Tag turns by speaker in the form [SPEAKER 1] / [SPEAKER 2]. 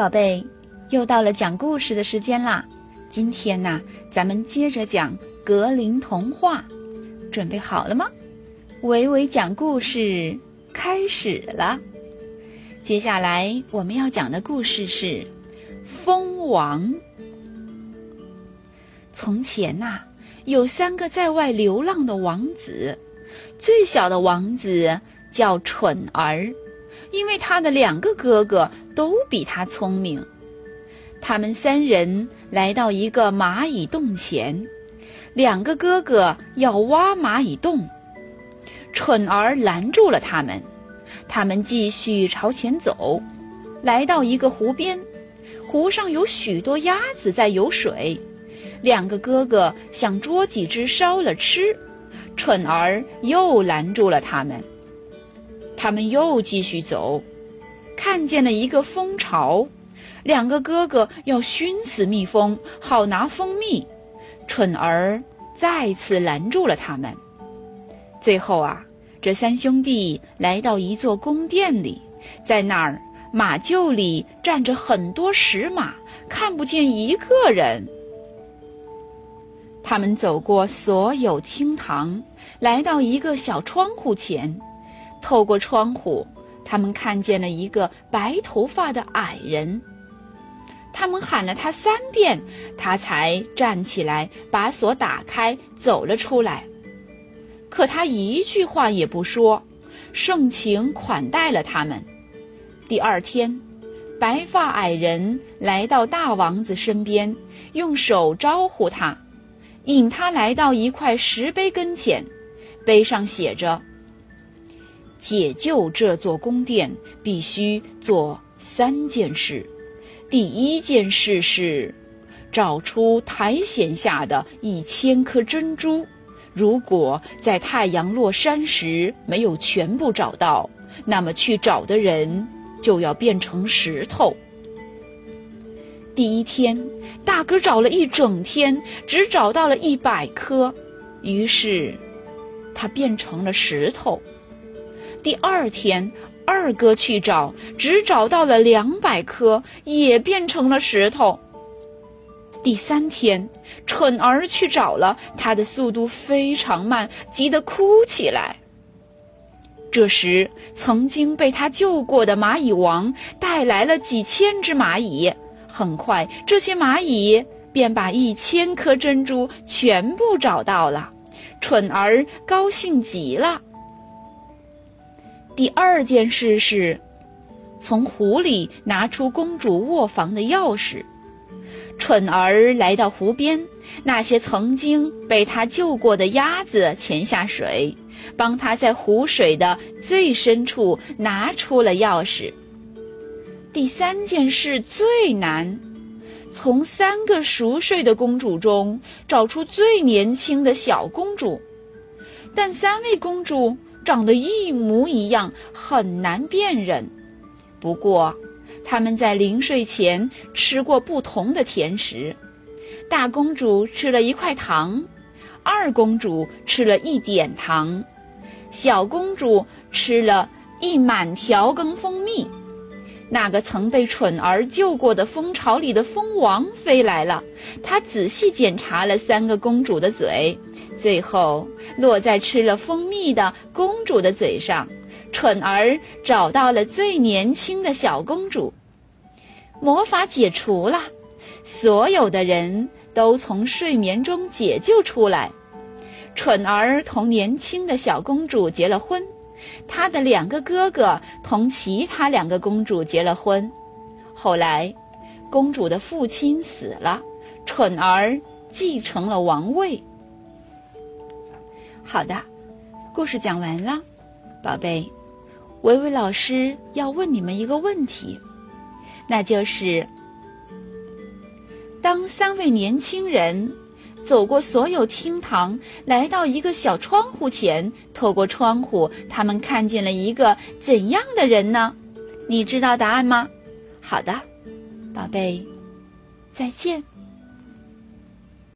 [SPEAKER 1] 宝贝，又到了讲故事的时间啦！今天呢，咱们接着讲格林童话，准备好了吗？伟伟讲故事开始了。接下来我们要讲的故事是《蜂王》。从前呐，有三个在外流浪的王子，最小的王子叫蠢儿。因为他的两个哥哥都比他聪明，他们三人来到一个蚂蚁洞前，两个哥哥要挖蚂蚁洞，蠢儿拦住了他们。他们继续朝前走，来到一个湖边，湖上有许多鸭子在游水，两个哥哥想捉几只烧了吃，蠢儿又拦住了他们。他们又继续走，看见了一个蜂巢，两个哥哥要熏死蜜蜂，好拿蜂蜜。蠢儿再次拦住了他们。最后啊，这三兄弟来到一座宫殿里，在那儿马厩里站着很多石马，看不见一个人。他们走过所有厅堂，来到一个小窗户前。透过窗户，他们看见了一个白头发的矮人。他们喊了他三遍，他才站起来，把锁打开，走了出来。可他一句话也不说，盛情款待了他们。第二天，白发矮人来到大王子身边，用手招呼他，引他来到一块石碑跟前，碑上写着。解救这座宫殿必须做三件事。第一件事是找出苔藓下的一千颗珍珠。如果在太阳落山时没有全部找到，那么去找的人就要变成石头。第一天，大哥找了一整天，只找到了一百颗，于是他变成了石头。第二天，二哥去找，只找到了两百颗，也变成了石头。第三天，蠢儿去找了，他的速度非常慢，急得哭起来。这时，曾经被他救过的蚂蚁王带来了几千只蚂蚁，很快，这些蚂蚁便把一千颗珍珠全部找到了。蠢儿高兴极了。第二件事是，从湖里拿出公主卧房的钥匙。蠢儿来到湖边，那些曾经被他救过的鸭子潜下水，帮他在湖水的最深处拿出了钥匙。第三件事最难，从三个熟睡的公主中找出最年轻的小公主，但三位公主。长得一模一样，很难辨认。不过，他们在临睡前吃过不同的甜食。大公主吃了一块糖，二公主吃了一点糖，小公主吃了一满条羹蜂蜜。那个曾被蠢儿救过的蜂巢里的蜂王飞来了，他仔细检查了三个公主的嘴。最后落在吃了蜂蜜的公主的嘴上，蠢儿找到了最年轻的小公主。魔法解除了，所有的人都从睡眠中解救出来。蠢儿同年轻的小公主结了婚，他的两个哥哥同其他两个公主结了婚。后来，公主的父亲死了，蠢儿继承了王位。好的，故事讲完了，宝贝，维维老师要问你们一个问题，那就是：当三位年轻人走过所有厅堂，来到一个小窗户前，透过窗户，他们看见了一个怎样的人呢？你知道答案吗？好的，宝贝，再见。